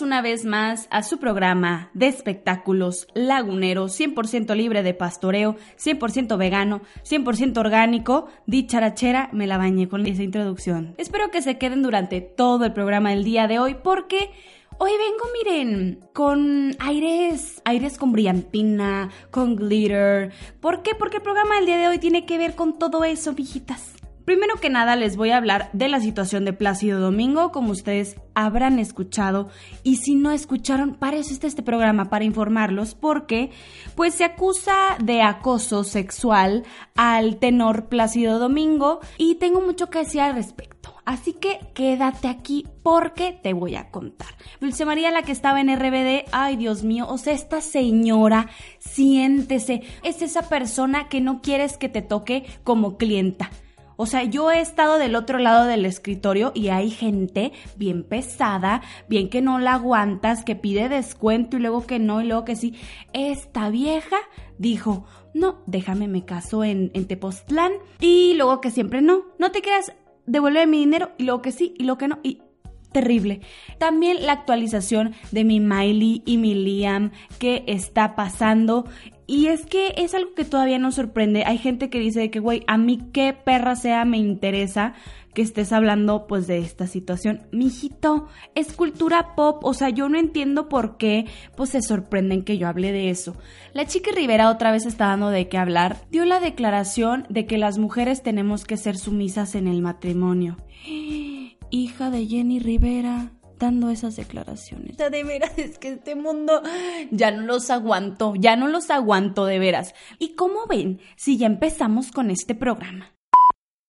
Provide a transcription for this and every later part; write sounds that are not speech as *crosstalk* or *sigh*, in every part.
Una vez más a su programa de espectáculos lagunero, 100% libre de pastoreo, 100% vegano, 100% orgánico. Dicharachera, me la bañé con esa introducción. Espero que se queden durante todo el programa del día de hoy porque Hoy vengo, miren, con aires, aires con brillantina, con glitter. ¿Por qué? Porque el programa del día de hoy tiene que ver con todo eso, viejitas. Primero que nada les voy a hablar de la situación de Plácido Domingo, como ustedes habrán escuchado, y si no escucharon, para eso está este programa, para informarlos, porque pues se acusa de acoso sexual al tenor Plácido Domingo y tengo mucho que decir al respecto. Así que quédate aquí porque te voy a contar. Dulce María, la que estaba en RBD, ay Dios mío, o sea, esta señora, siéntese, es esa persona que no quieres que te toque como clienta o sea, yo he estado del otro lado del escritorio y hay gente bien pesada, bien que no la aguantas, que pide descuento y luego que no y luego que sí. Esta vieja dijo, no, déjame me caso en, en Tepoztlán y luego que siempre no, no te quieras devuelve mi dinero y luego que sí y luego que no y terrible. También la actualización de mi Miley y mi Liam que está pasando y es que es algo que todavía nos sorprende. Hay gente que dice que, güey, a mí qué perra sea me interesa que estés hablando pues de esta situación. Mijito, es cultura pop, o sea, yo no entiendo por qué pues se sorprenden que yo hable de eso. La chica Rivera otra vez está dando de qué hablar. Dio la declaración de que las mujeres tenemos que ser sumisas en el matrimonio. *gasps* Hija de Jenny Rivera esas declaraciones. De veras, es que este mundo ya no los aguanto, ya no los aguanto de veras. ¿Y cómo ven si ya empezamos con este programa?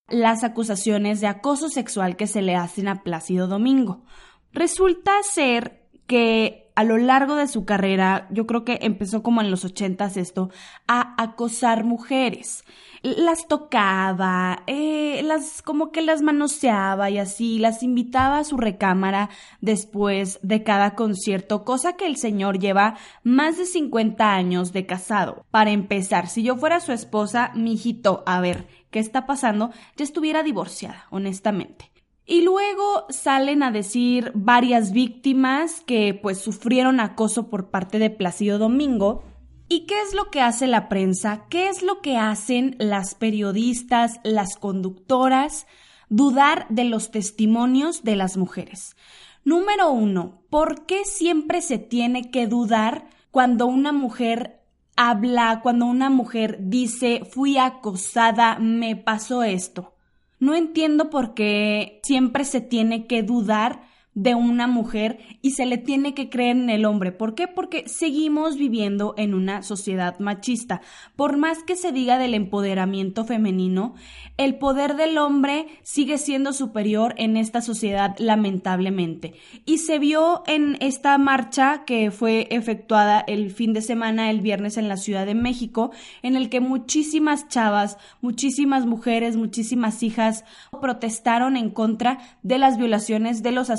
Las acusaciones de acoso sexual que se le hacen a Plácido Domingo. Resulta ser que a lo largo de su carrera, yo creo que empezó como en los ochentas esto, a acosar mujeres las tocaba, eh, las como que las manoseaba y así, las invitaba a su recámara después de cada concierto, cosa que el señor lleva más de 50 años de casado. Para empezar, si yo fuera su esposa, mi hijito, a ver, ¿qué está pasando? Ya estuviera divorciada, honestamente. Y luego salen a decir varias víctimas que pues sufrieron acoso por parte de Placido Domingo, ¿Y qué es lo que hace la prensa? ¿Qué es lo que hacen las periodistas, las conductoras? Dudar de los testimonios de las mujeres. Número uno, ¿por qué siempre se tiene que dudar cuando una mujer habla, cuando una mujer dice fui acosada, me pasó esto? No entiendo por qué siempre se tiene que dudar de una mujer y se le tiene que creer en el hombre. ¿Por qué? Porque seguimos viviendo en una sociedad machista. Por más que se diga del empoderamiento femenino, el poder del hombre sigue siendo superior en esta sociedad lamentablemente. Y se vio en esta marcha que fue efectuada el fin de semana, el viernes en la Ciudad de México, en el que muchísimas chavas, muchísimas mujeres, muchísimas hijas protestaron en contra de las violaciones de los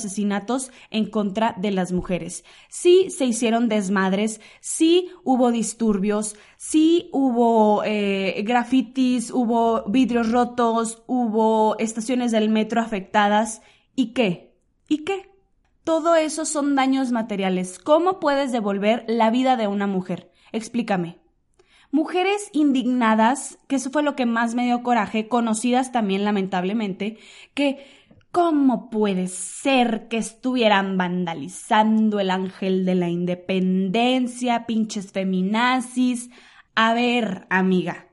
en contra de las mujeres. Sí se hicieron desmadres, sí hubo disturbios, sí hubo eh, grafitis, hubo vidrios rotos, hubo estaciones del metro afectadas. ¿Y qué? ¿Y qué? Todo eso son daños materiales. ¿Cómo puedes devolver la vida de una mujer? Explícame. Mujeres indignadas, que eso fue lo que más me dio coraje, conocidas también lamentablemente, que ¿Cómo puede ser que estuvieran vandalizando el ángel de la independencia, pinches feminazis? A ver, amiga.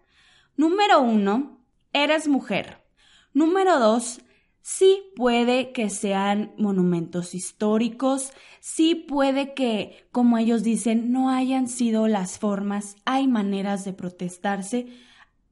Número uno, eres mujer. Número dos, sí puede que sean monumentos históricos, sí puede que, como ellos dicen, no hayan sido las formas, hay maneras de protestarse.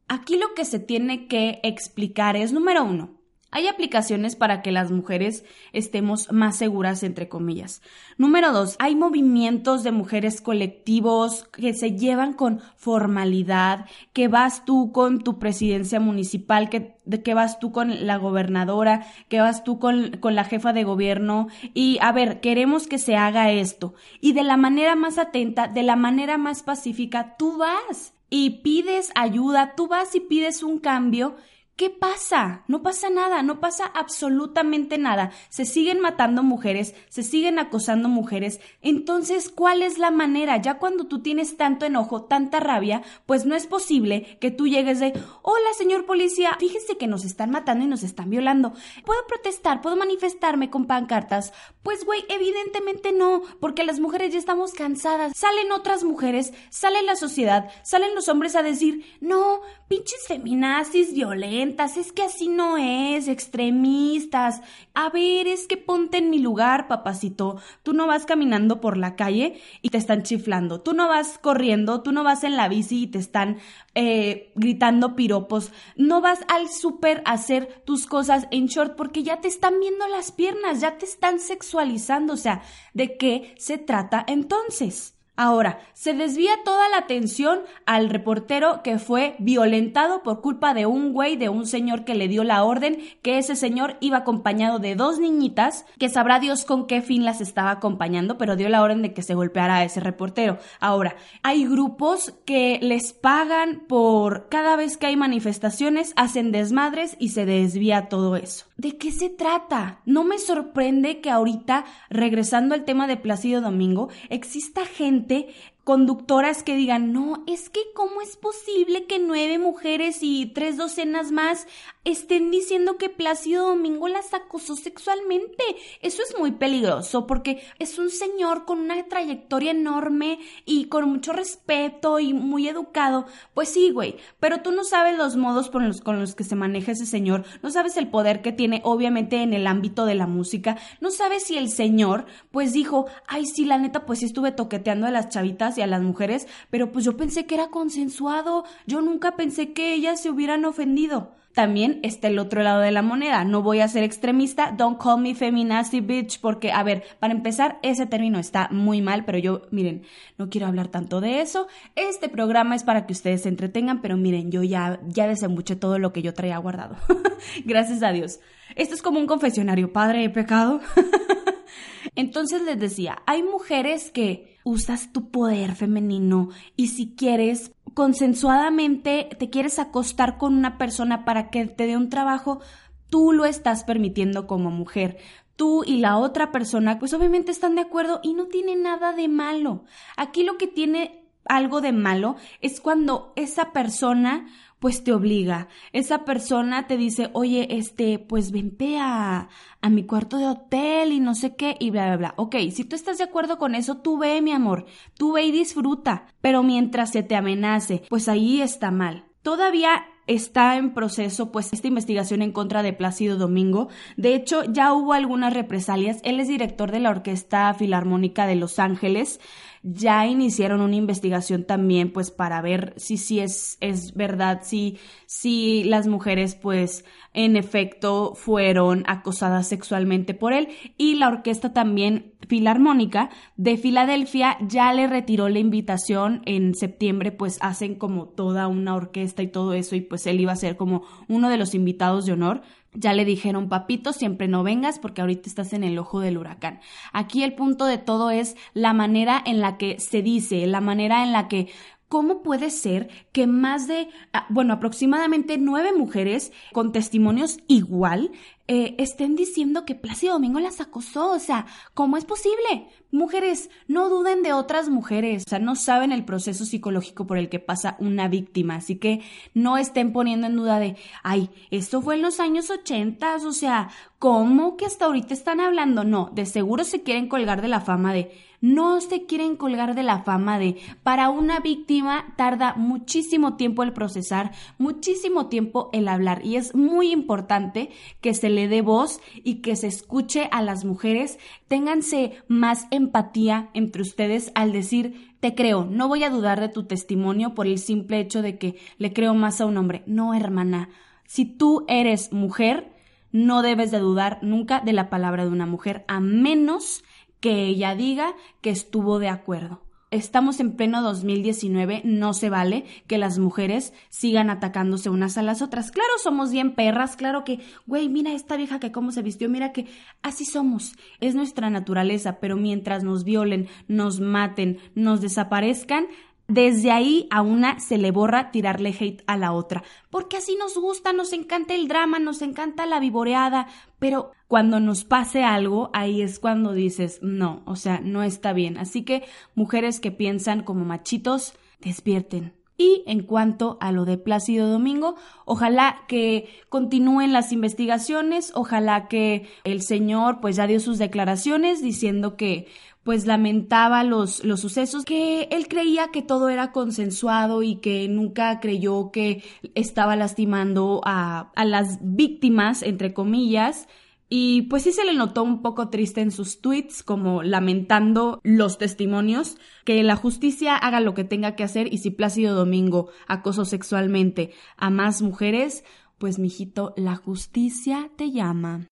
Aquí lo que se tiene que explicar es, número uno, hay aplicaciones para que las mujeres estemos más seguras, entre comillas. Número dos, hay movimientos de mujeres colectivos que se llevan con formalidad, que vas tú con tu presidencia municipal, que, vas tú con la gobernadora, que vas tú con la jefa de gobierno y, a ver, queremos que se haga esto. Y de la manera más atenta, de la manera más pacífica, tú vas y pides ayuda, tú vas y pides un cambio ¿Qué pasa? No pasa nada, no pasa absolutamente nada. Se siguen matando mujeres, se siguen acosando mujeres. Entonces, ¿cuál es la manera? Ya cuando tú tienes tanto enojo, tanta rabia, pues no es posible que tú llegues de, hola señor policía, fíjese que nos están matando y nos están violando. ¿Puedo protestar? ¿Puedo manifestarme con pancartas? Pues güey, evidentemente no, porque las mujeres ya estamos cansadas. Salen otras mujeres, sale la sociedad, salen los hombres a decir, no, pinches feminazis violentas, es que así no es, extremistas. A ver, es que ponte en mi lugar, papacito. Tú no vas caminando por la calle y te están chiflando. Tú no vas corriendo, tú no vas en la bici y te están eh, gritando piropos. No vas al súper a hacer tus cosas en short porque ya te están viendo las piernas, ya te están sexualizando. O sea, ¿de qué se trata entonces? Ahora, se desvía toda la atención al reportero que fue violentado por culpa de un güey, de un señor que le dio la orden, que ese señor iba acompañado de dos niñitas, que sabrá Dios con qué fin las estaba acompañando, pero dio la orden de que se golpeara a ese reportero. Ahora, hay grupos que les pagan por cada vez que hay manifestaciones, hacen desmadres y se desvía todo eso. ¿De qué se trata? No me sorprende que ahorita, regresando al tema de Plácido Domingo, exista gente gente conductoras que digan, no, es que cómo es posible que nueve mujeres y tres docenas más estén diciendo que Plácido Domingo las acosó sexualmente. Eso es muy peligroso porque es un señor con una trayectoria enorme y con mucho respeto y muy educado. Pues sí, güey, pero tú no sabes los modos con los, con los que se maneja ese señor, no sabes el poder que tiene obviamente en el ámbito de la música, no sabes si el señor pues dijo, ay sí, la neta pues sí estuve toqueteando a las chavitas y a las mujeres, pero pues yo pensé que era consensuado, yo nunca pensé que ellas se hubieran ofendido. También está el otro lado de la moneda. No voy a ser extremista. Don't call me feminazi bitch. Porque, a ver, para empezar, ese término está muy mal. Pero yo, miren, no quiero hablar tanto de eso. Este programa es para que ustedes se entretengan. Pero miren, yo ya, ya desembuché todo lo que yo traía guardado. *laughs* Gracias a Dios. Esto es como un confesionario. Padre, he pecado. *laughs* Entonces les decía, hay mujeres que usas tu poder femenino y si quieres consensuadamente te quieres acostar con una persona para que te dé un trabajo, tú lo estás permitiendo como mujer. Tú y la otra persona, pues obviamente están de acuerdo y no tiene nada de malo. Aquí lo que tiene algo de malo es cuando esa persona pues te obliga. Esa persona te dice, oye, este, pues vente a, a mi cuarto de hotel y no sé qué, y bla, bla, bla. Ok, si tú estás de acuerdo con eso, tú ve, mi amor, tú ve y disfruta. Pero mientras se te amenace, pues ahí está mal. Todavía está en proceso pues esta investigación en contra de Plácido Domingo. De hecho, ya hubo algunas represalias. Él es director de la Orquesta Filarmónica de Los Ángeles ya iniciaron una investigación también pues para ver si sí es, es verdad, si, si las mujeres pues en efecto fueron acosadas sexualmente por él. Y la orquesta también filarmónica de Filadelfia ya le retiró la invitación en septiembre pues hacen como toda una orquesta y todo eso y pues él iba a ser como uno de los invitados de honor ya le dijeron, papito, siempre no vengas porque ahorita estás en el ojo del huracán. Aquí el punto de todo es la manera en la que se dice, la manera en la que ¿Cómo puede ser que más de, ah, bueno, aproximadamente nueve mujeres con testimonios igual eh, estén diciendo que Plácido Domingo las acosó? O sea, ¿cómo es posible? Mujeres, no duden de otras mujeres, o sea, no saben el proceso psicológico por el que pasa una víctima, así que no estén poniendo en duda de, ay, esto fue en los años ochentas, o sea, ¿cómo que hasta ahorita están hablando? No, de seguro se quieren colgar de la fama de no se quieren colgar de la fama de para una víctima tarda muchísimo tiempo el procesar, muchísimo tiempo el hablar y es muy importante que se le dé voz y que se escuche a las mujeres, ténganse más empatía entre ustedes al decir te creo, no voy a dudar de tu testimonio por el simple hecho de que le creo más a un hombre. No, hermana, si tú eres mujer, no debes de dudar nunca de la palabra de una mujer, a menos que ella diga que estuvo de acuerdo. Estamos en pleno 2019, no se vale que las mujeres sigan atacándose unas a las otras. Claro, somos bien perras, claro que, güey, mira esta vieja que cómo se vistió, mira que así somos, es nuestra naturaleza, pero mientras nos violen, nos maten, nos desaparezcan, desde ahí a una se le borra tirarle hate a la otra, porque así nos gusta, nos encanta el drama, nos encanta la vivoreada, pero cuando nos pase algo, ahí es cuando dices, no, o sea, no está bien. Así que mujeres que piensan como machitos, despierten, y en cuanto a lo de Plácido Domingo, ojalá que continúen las investigaciones, ojalá que el señor pues ya dio sus declaraciones diciendo que pues lamentaba los, los sucesos, que él creía que todo era consensuado y que nunca creyó que estaba lastimando a, a las víctimas, entre comillas, y pues sí se le notó un poco triste en sus tweets, como lamentando los testimonios, que la justicia haga lo que tenga que hacer y si Plácido Domingo acosó sexualmente a más mujeres, pues mijito, la justicia te llama.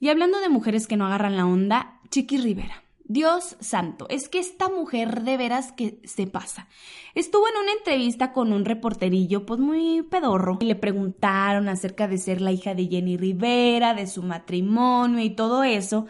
Y hablando de mujeres que no agarran la onda, Chiqui Rivera. Dios santo, es que esta mujer de veras que se pasa. Estuvo en una entrevista con un reporterillo, pues muy pedorro, y le preguntaron acerca de ser la hija de Jenny Rivera, de su matrimonio y todo eso.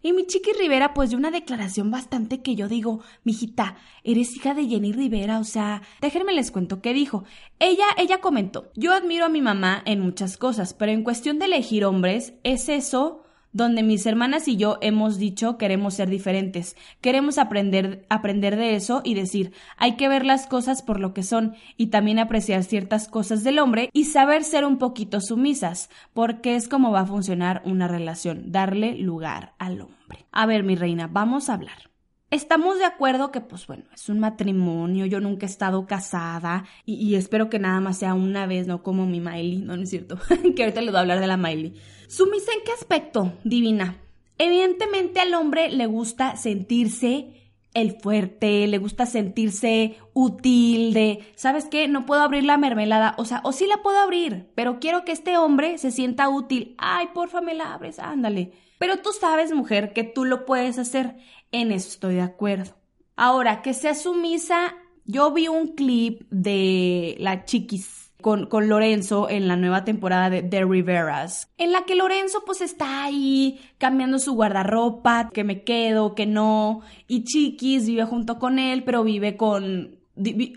Y mi chiqui Rivera, pues de una declaración bastante que yo digo, mijita, eres hija de Jenny Rivera, o sea, déjenme les cuento qué dijo. Ella, ella comentó, yo admiro a mi mamá en muchas cosas, pero en cuestión de elegir hombres, es eso donde mis hermanas y yo hemos dicho queremos ser diferentes, queremos aprender, aprender de eso y decir, hay que ver las cosas por lo que son y también apreciar ciertas cosas del hombre y saber ser un poquito sumisas, porque es como va a funcionar una relación, darle lugar al hombre. A ver, mi reina, vamos a hablar. Estamos de acuerdo que, pues bueno, es un matrimonio, yo nunca he estado casada y, espero que nada más sea una vez, no como mi Miley, no, no es cierto, *laughs* que ahorita le voy a hablar de la Miley. ¿Sumisa en qué aspecto, divina? Evidentemente al hombre le gusta sentirse el fuerte, le gusta sentirse útil, de, ¿sabes qué? No puedo abrir la mermelada, o sea, o sí la puedo abrir, pero quiero que este hombre se sienta útil. Ay, porfa, me la abres, ándale. Pero tú sabes, mujer, que tú lo puedes hacer. En eso estoy de acuerdo. Ahora, que sea sumisa, yo vi un clip de la chiquis con, con, Lorenzo en la nueva temporada de The Riveras, en la que Lorenzo pues está ahí cambiando su guardarropa, que me quedo, que no, y Chiquis vive junto con él, pero vive con,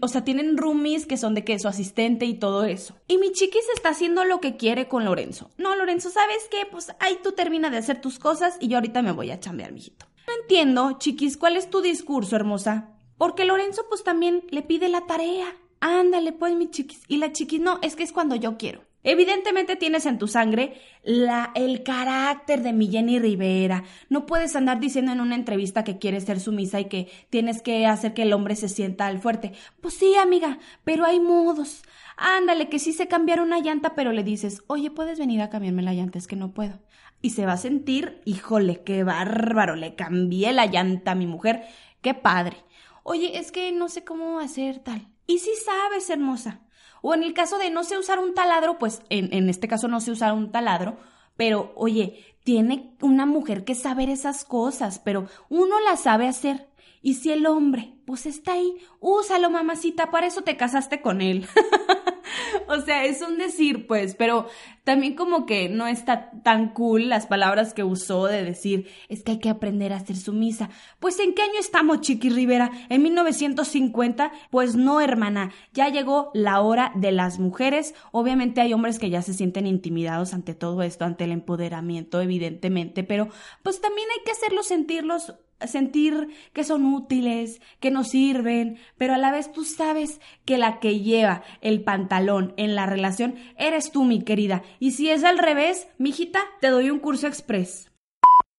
o sea, tienen roomies que son de que su asistente y todo eso. Y mi chiquis está haciendo lo que quiere con Lorenzo. No, Lorenzo, ¿sabes qué? Pues ahí tú termina de hacer tus cosas y yo ahorita me voy a chambear, mijito. No entiendo, chiquis, ¿cuál es tu discurso, hermosa? Porque Lorenzo pues también le pide la tarea. Ándale, pues, mi chiquis. Y la chiquis, no, es que es cuando yo quiero. Evidentemente tienes en tu sangre el carácter de mi Jenny Rivera. No puedes andar diciendo en una entrevista que quieres ser sumisa y que tienes que hacer que el hombre se sienta al fuerte. Pues sí, amiga, pero hay modos. Ándale, que sí se cambiar una llanta, pero le dices, oye, ¿puedes venir a cambiarme la llanta? Es que no puedo. Y se va a sentir, híjole, qué bárbaro, le cambié la llanta a mi mujer. Qué padre. Oye, es que no sé cómo hacer tal. Y sí sabes, hermosa. O en el caso de no sé usar un taladro, pues en, en este caso no sé usar un taladro, pero oye, tiene una mujer que saber esas cosas, pero uno las sabe hacer. Y si el hombre, pues está ahí, úsalo, mamacita, para eso te casaste con él. *laughs* *laughs* o sea, es un decir, pues, pero también como que no está tan cool las palabras que usó de decir, es que hay que aprender a ser sumisa. Pues, ¿en qué año estamos, Chiqui Rivera? ¿En 1950? Pues no, hermana, ya llegó la hora de las mujeres. Obviamente hay hombres que ya se sienten intimidados ante todo esto, ante el empoderamiento, evidentemente, pero pues también hay que hacerlos sentirlos sentir que son útiles, que nos sirven, pero a la vez tú sabes que la que lleva el pantalón en la relación eres tú, mi querida. Y si es al revés, mijita, te doy un curso express.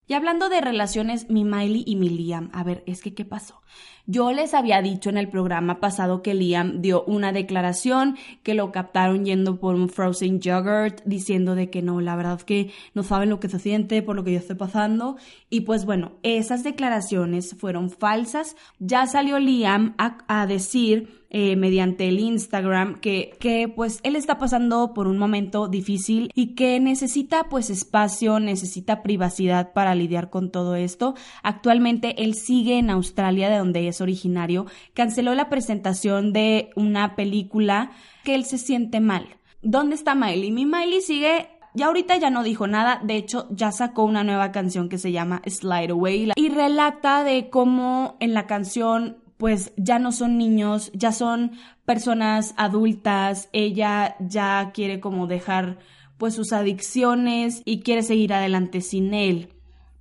Y hablando de relaciones, mi Miley y mi Liam, a ver, es que ¿qué pasó? Yo les había dicho en el programa pasado que Liam dio una declaración, que lo captaron yendo por un frozen yogurt, diciendo de que no, la verdad es que no saben lo que se siente por lo que yo estoy pasando. Y pues bueno, esas declaraciones fueron falsas. Ya salió Liam a, a decir eh, mediante el Instagram que, que pues él está pasando por un momento difícil y que necesita pues espacio, necesita privacidad para lidiar con todo esto. Actualmente él sigue en Australia de donde es originario, canceló la presentación de una película que él se siente mal. ¿Dónde está Miley? Mi Miley sigue ya ahorita ya no dijo nada, de hecho ya sacó una nueva canción que se llama Slide Away y relata de cómo en la canción pues ya no son niños, ya son personas adultas, ella ya quiere como dejar pues sus adicciones y quiere seguir adelante sin él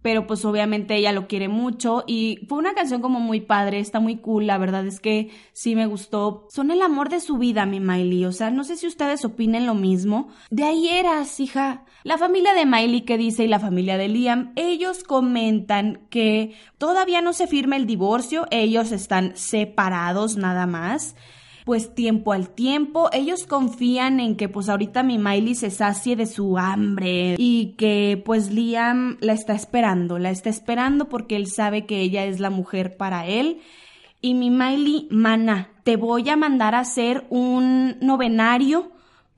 pero pues obviamente ella lo quiere mucho y fue una canción como muy padre, está muy cool, la verdad es que sí me gustó. Son el amor de su vida, mi Miley, o sea, no sé si ustedes opinen lo mismo. De ahí eras, hija. La familia de Miley que dice y la familia de Liam, ellos comentan que todavía no se firma el divorcio, ellos están separados nada más pues tiempo al tiempo. Ellos confían en que pues ahorita mi Miley se sacie de su hambre y que pues Liam la está esperando, la está esperando porque él sabe que ella es la mujer para él. Y mi Miley, mana, te voy a mandar a hacer un novenario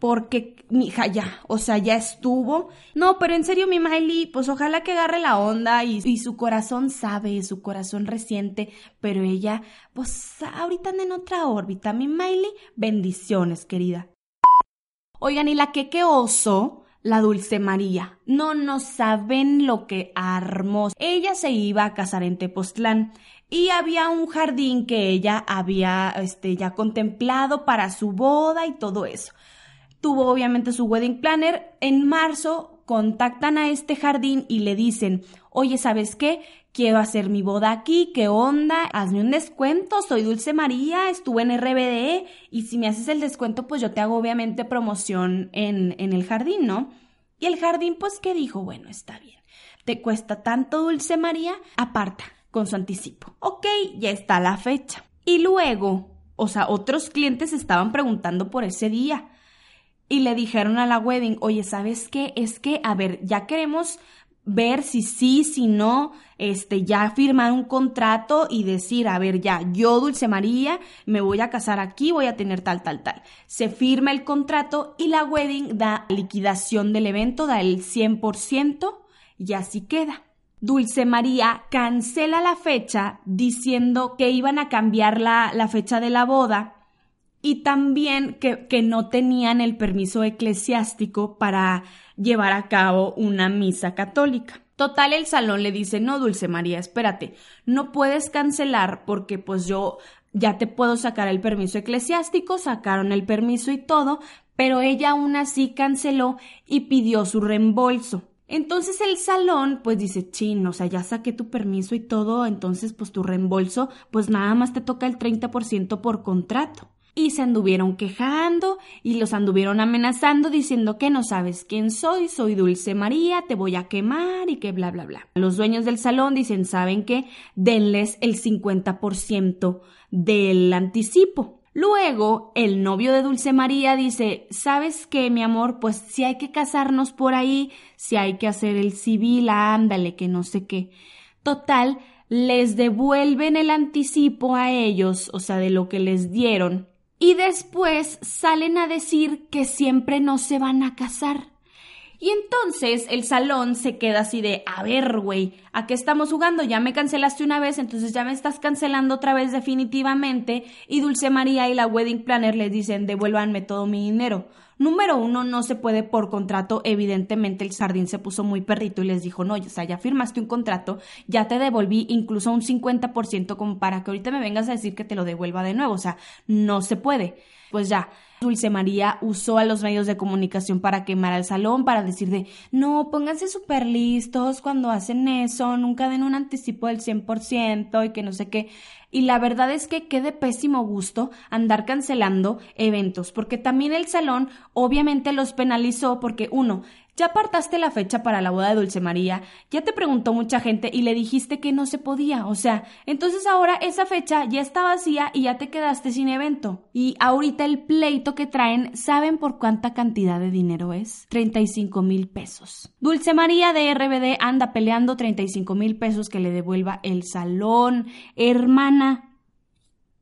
porque mi hija ya, o sea, ya estuvo. No, pero en serio, mi Miley, pues ojalá que agarre la onda y, su corazón sabe, su corazón reciente, pero ella, pues ahorita anda en otra órbita. Mi Miley, bendiciones, querida. Oigan, y la que qué oso, la Dulce María. No, no saben lo que armó. Ella se iba a casar en Tepoztlán y había un jardín que ella había este, ya contemplado para su boda y todo eso tuvo obviamente su wedding planner. En marzo contactan a este jardín y le dicen, oye, ¿sabes qué? Quiero hacer mi boda aquí, ¿qué onda? Hazme un descuento, soy Dulce María, estuve en RBD y si me haces el descuento, pues yo te hago obviamente promoción en, en el jardín, ¿no? Y el jardín, pues, ¿qué dijo? Bueno, está bien. Te cuesta tanto Dulce María, aparta con su anticipo. Ok, ya está la fecha. Y luego, o sea, otros clientes estaban preguntando por ese día y le dijeron a la wedding, oye, ¿sabes qué? Es que, a ver, ya queremos ver si sí, si no, este, ya firmar un contrato y decir, a ver, ya, yo, Dulce María, me voy a casar aquí, voy a tener tal, tal, tal. Se firma el contrato y la wedding da liquidación del evento, da el 100% y así queda. Dulce María cancela la fecha diciendo que iban a cambiar la, la fecha de la boda y también que, que, no tenían el permiso eclesiástico para llevar a cabo una misa católica. Total, el salón le dice, no, Dulce María, espérate, no puedes cancelar porque pues yo ya te puedo sacar el permiso eclesiástico, sacaron el permiso y todo, pero ella aún así canceló y pidió su reembolso. Entonces el salón pues dice, chin, o sea, ya saqué tu permiso y todo, entonces pues tu reembolso pues nada más te toca el 30% por contrato y se anduvieron quejando y los anduvieron amenazando diciendo que no sabes quién soy, soy Dulce María, te voy a quemar y que bla bla bla. Los dueños del salón dicen, ¿saben qué? Denles el 50% del anticipo. Luego, el novio de Dulce María dice, ¿sabes qué, mi amor? Pues si hay que casarnos por ahí, si hay que hacer el civil, ándale, que no sé qué. Total, les devuelven el anticipo a ellos, o sea, de lo que les dieron, y después salen a decir que siempre no se van a casar. Y entonces el salón se queda así de, a ver, güey, ¿a qué estamos jugando? Ya me cancelaste una vez, entonces ya me estás cancelando otra vez definitivamente. Y Dulce María y la wedding planner les dicen, devuélvanme todo mi dinero. Número uno, no se puede por contrato. Evidentemente, el sardín se puso muy perrito y les dijo, no, o sea, ya firmaste un contrato, ya te devolví incluso un 50% como para que ahorita me vengas a decir que te lo devuelva de nuevo. O sea, no se puede. Pues ya, Dulce María usó a los medios de comunicación para quemar al salón, para decir de, no, pónganse súper listos cuando hacen eso, nunca den un anticipo del 100% y que no sé qué. Y la verdad es que qué de pésimo gusto andar cancelando eventos, porque también el salón obviamente los penalizó porque uno, ya apartaste la fecha para la boda de Dulce María, ya te preguntó mucha gente y le dijiste que no se podía, o sea, entonces ahora esa fecha ya está vacía y ya te quedaste sin evento. Y ahorita el pleito que traen, ¿saben por cuánta cantidad de dinero es? 35 mil pesos. Dulce María de RBD anda peleando 35 mil pesos que le devuelva el salón. Hermana,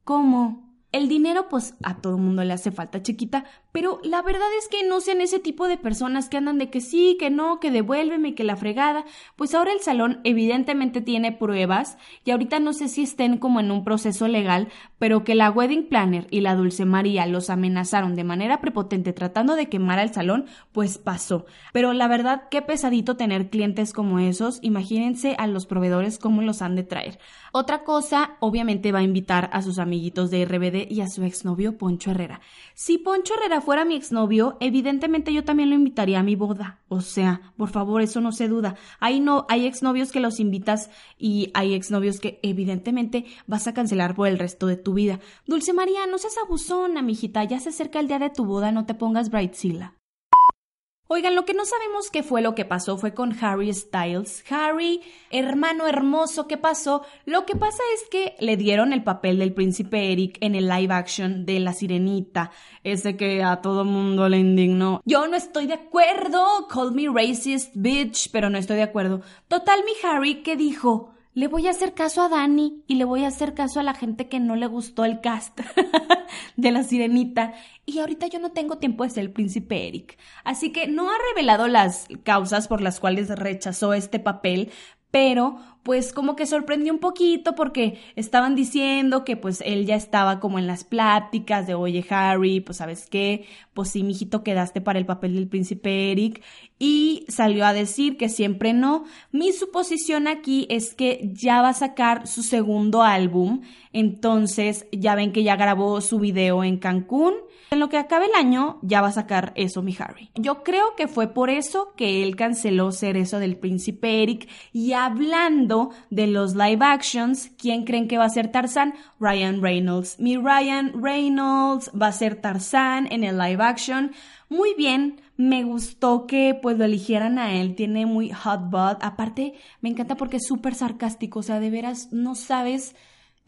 ¿cómo? El dinero, pues a todo mundo le hace falta chiquita, pero la verdad es que no sean ese tipo de personas que andan de que sí, que no, que devuélveme, que la fregada. Pues ahora el salón evidentemente tiene pruebas y ahorita no sé si estén como en un proceso legal, pero que la wedding planner y la Dulce María los amenazaron de manera prepotente tratando de quemar al salón, pues pasó. Pero la verdad, qué pesadito tener clientes como esos. Imagínense a los proveedores cómo los han de traer. Otra cosa, obviamente va a invitar a sus amiguitos de RBD y a su exnovio Poncho Herrera. Si Poncho Herrera fuera mi exnovio, evidentemente yo también lo invitaría a mi boda. O sea, por favor, eso no se duda. Hay no, hay exnovios que los invitas y hay exnovios que evidentemente vas a cancelar por el resto de tu vida. Dulce María, no seas abusona, mijita, ya se acerca el día de tu boda, no te pongas Brightzilla. Oigan, lo que no sabemos qué fue lo que pasó fue con Harry Styles. Harry, hermano hermoso, ¿qué pasó? Lo que pasa es que le dieron el papel del príncipe Eric en el live action de La Sirenita, ese que a todo mundo le indignó. Yo no estoy de acuerdo, call me racist bitch, pero no estoy de acuerdo. Total, mi Harry, ¿qué dijo? Le voy a hacer caso a Dani y le voy a hacer caso a la gente que no le gustó el cast *laughs* de la sirenita. Y ahorita yo no tengo tiempo de ser el príncipe Eric. Así que no ha revelado las causas por las cuales rechazó este papel, pero pues como que sorprendió un poquito porque estaban diciendo que pues él ya estaba como en las pláticas de oye Harry, pues sabes qué, pues sí, mijito, quedaste para el papel del príncipe Eric y salió a decir que siempre no. Mi suposición aquí es que ya va a sacar su segundo álbum, entonces ya ven que ya grabó su video en Cancún en lo que acabe el año ya va a sacar eso mi Harry. Yo creo que fue por eso que él canceló ser eso del príncipe Eric. Y hablando de los live actions, ¿quién creen que va a ser Tarzán? Ryan Reynolds. Mi Ryan Reynolds va a ser Tarzán en el live action. Muy bien, me gustó que pues lo eligieran a él, tiene muy hot butt, aparte me encanta porque es súper sarcástico, o sea, de veras no sabes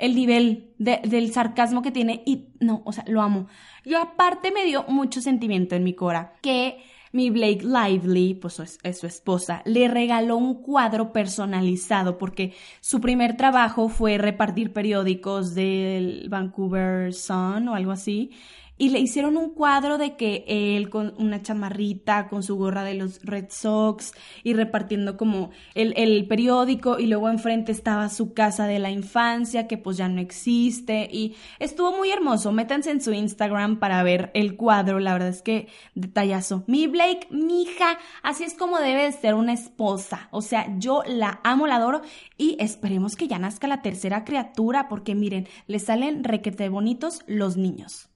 el nivel del sarcasmo que tiene y no, o sea, lo amo. Y aparte me dio mucho sentimiento en mi cora que mi Blake Lively, pues es, su esposa, le regaló un cuadro personalizado porque su primer trabajo fue repartir periódicos del Vancouver Sun o algo así y le hicieron un cuadro de que él con una chamarrita, con su gorra de los Red Sox y repartiendo como el, el, periódico y luego enfrente estaba su casa de la infancia que pues ya no existe y estuvo muy hermoso. Métanse en su Instagram para ver el cuadro, la verdad es que detallazo. Mi Blake, mi hija, así es como debe de ser una esposa. O sea, yo la amo, la adoro y esperemos que ya nazca la tercera criatura porque miren, le salen requete bonitos los niños.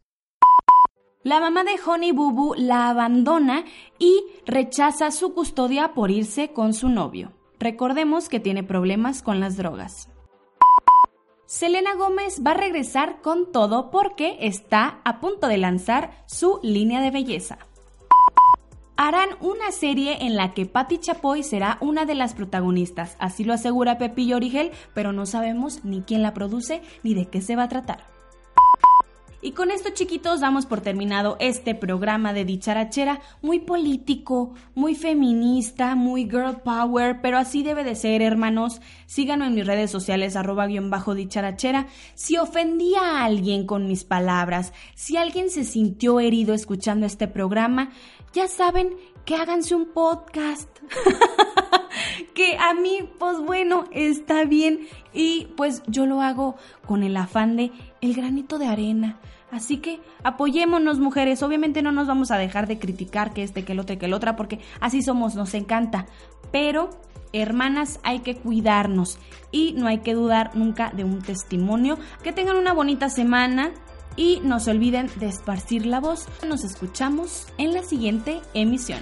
La mamá de Honey Boo Boo la abandona y rechaza su custodia por irse con su novio. Recordemos que tiene problemas con las drogas. Selena Gómez va a regresar con todo porque está a punto de lanzar su línea de belleza. Harán una serie en la que Patti Chapoy será una de las protagonistas, así lo asegura Pepillo Origel, pero no sabemos ni quién la produce ni de qué se va a tratar. Y con esto, chiquitos, damos por terminado este programa de dicharachera, muy político, muy feminista, muy girl power, pero así debe de ser, hermanos. Síganme en mis redes sociales, arroba guion bajo dicharachera. Si ofendí a alguien con mis palabras, si alguien se sintió herido escuchando este programa, ya saben que háganse un podcast. *laughs* que a mí, pues bueno, está bien. Y pues yo lo hago con el afán de el granito de arena. Así que apoyémonos, mujeres. Obviamente no nos vamos a dejar de criticar que este, que el otro que el otra, porque así somos, nos encanta. Pero, hermanas, hay que cuidarnos y no hay que dudar nunca de un testimonio. Que tengan una bonita semana y no se olviden de esparcir la voz. Nos escuchamos en la siguiente emisión.